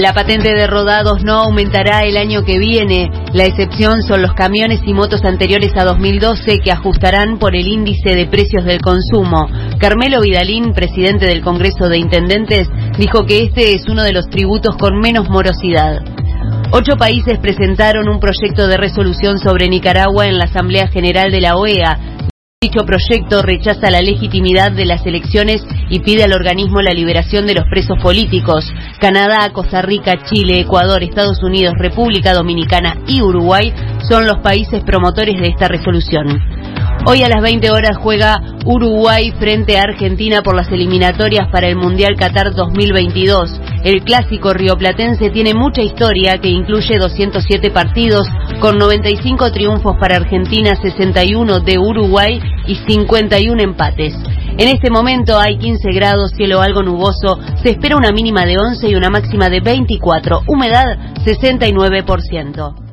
La patente de rodados no aumentará el año que viene. La excepción son los camiones y motos anteriores a 2012 que ajustarán por el índice de precios del consumo. Carmelo Vidalín, presidente del Congreso de Intendentes, dijo que este es uno de los tributos con menos morosidad. Ocho países presentaron un proyecto de resolución sobre Nicaragua en la Asamblea General de la OEA. Dicho proyecto rechaza la legitimidad de las elecciones y pide al organismo la liberación de los presos políticos. Canadá, Costa Rica, Chile, Ecuador, Estados Unidos, República Dominicana y Uruguay son los países promotores de esta resolución. Hoy a las 20 horas juega Uruguay frente a Argentina por las eliminatorias para el Mundial Qatar 2022. El clásico rioplatense tiene mucha historia que incluye 207 partidos con 95 triunfos para Argentina, 61 de Uruguay y 51 empates. En este momento hay 15 grados, cielo algo nuboso, se espera una mínima de 11 y una máxima de 24, humedad 69%.